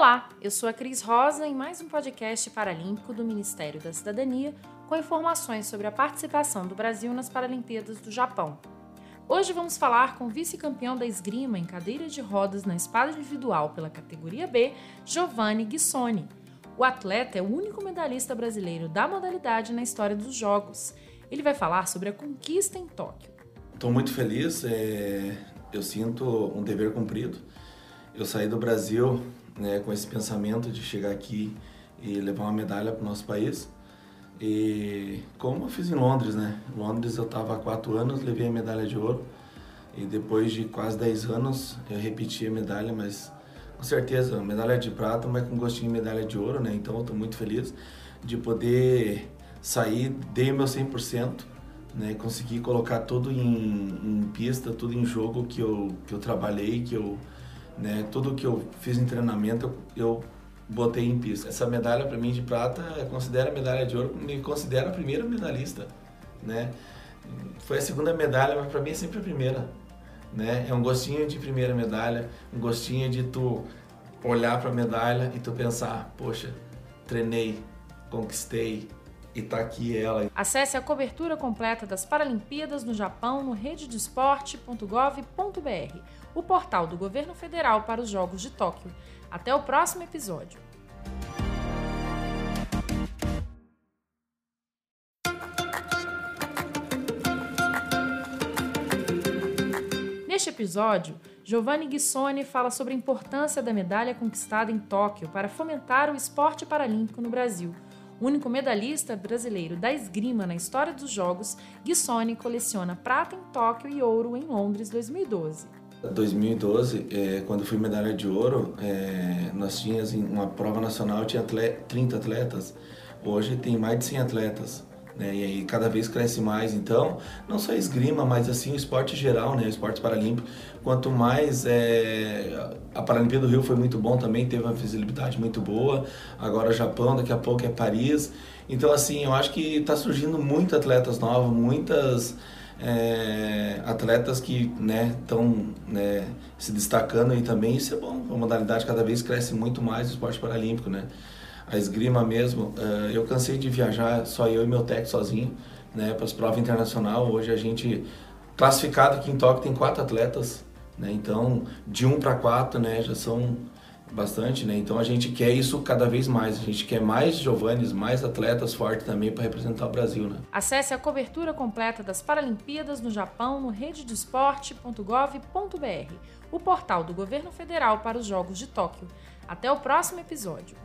Olá, eu sou a Cris Rosa em mais um podcast paralímpico do Ministério da Cidadania com informações sobre a participação do Brasil nas Paralimpíadas do Japão. Hoje vamos falar com o vice-campeão da esgrima em cadeira de rodas na espada individual pela categoria B, Giovanni Guissoni. O atleta é o único medalhista brasileiro da modalidade na história dos Jogos. Ele vai falar sobre a conquista em Tóquio. Estou muito feliz, é... eu sinto um dever cumprido. Eu saí do Brasil né, com esse pensamento de chegar aqui e levar uma medalha para o nosso país. E como eu fiz em Londres, né? Em Londres eu estava há quatro anos, levei a medalha de ouro. E depois de quase dez anos eu repeti a medalha, mas com certeza, medalha de prata, mas com gostinho de medalha de ouro, né? Então eu estou muito feliz de poder sair, dei o meu 100%, né? Consegui colocar tudo em, em pista, tudo em jogo que eu, que eu trabalhei, que eu né? Tudo que eu fiz em treinamento eu, botei em pista. Essa medalha para mim de prata, considera a medalha de ouro, me considera a primeira medalhista, né? Foi a segunda medalha, mas para mim é sempre a primeira, né? É um gostinho de primeira medalha, um gostinho de tu olhar para a medalha e tu pensar, poxa, treinei, conquistei, e tá aqui ela. Acesse a cobertura completa das Paralimpíadas no Japão no rededesporte.gov.br, o portal do governo federal para os Jogos de Tóquio. Até o próximo episódio. Neste episódio, Giovanni Guissoni fala sobre a importância da medalha conquistada em Tóquio para fomentar o esporte paralímpico no Brasil único medalhista brasileiro da esgrima na história dos Jogos, Guissoni coleciona prata em Tóquio e ouro em Londres 2012. 2012, é, quando fui medalha de ouro, é, nós tínhamos uma prova nacional, tinha atleta, 30 atletas. Hoje tem mais de 100 atletas né? E aí cada vez cresce mais. Então, não só esgrima, mas assim o esporte geral, né? O esporte paralímpico. Quanto mais é... a Paralimpíada do Rio foi muito bom também, teve uma visibilidade muito boa. Agora Japão, daqui a pouco é Paris. Então, assim, eu acho que está surgindo muitos atletas novos, muitas é, atletas que estão né, né, se destacando e também isso é bom. A modalidade cada vez cresce muito mais o esporte paralímpico, né? A esgrima mesmo, uh, eu cansei de viajar só eu e meu técnico sozinho, né, para as provas internacionais. Hoje a gente classificado aqui em Tóquio tem quatro atletas, né, então de um para quatro, né, já são bastante, né? Então a gente quer isso cada vez mais. A gente quer mais Giovannis, mais atletas fortes também para representar o Brasil, né? Acesse a cobertura completa das Paralimpíadas no Japão no rededesporte.gov.br, o portal do governo federal para os Jogos de Tóquio. Até o próximo episódio.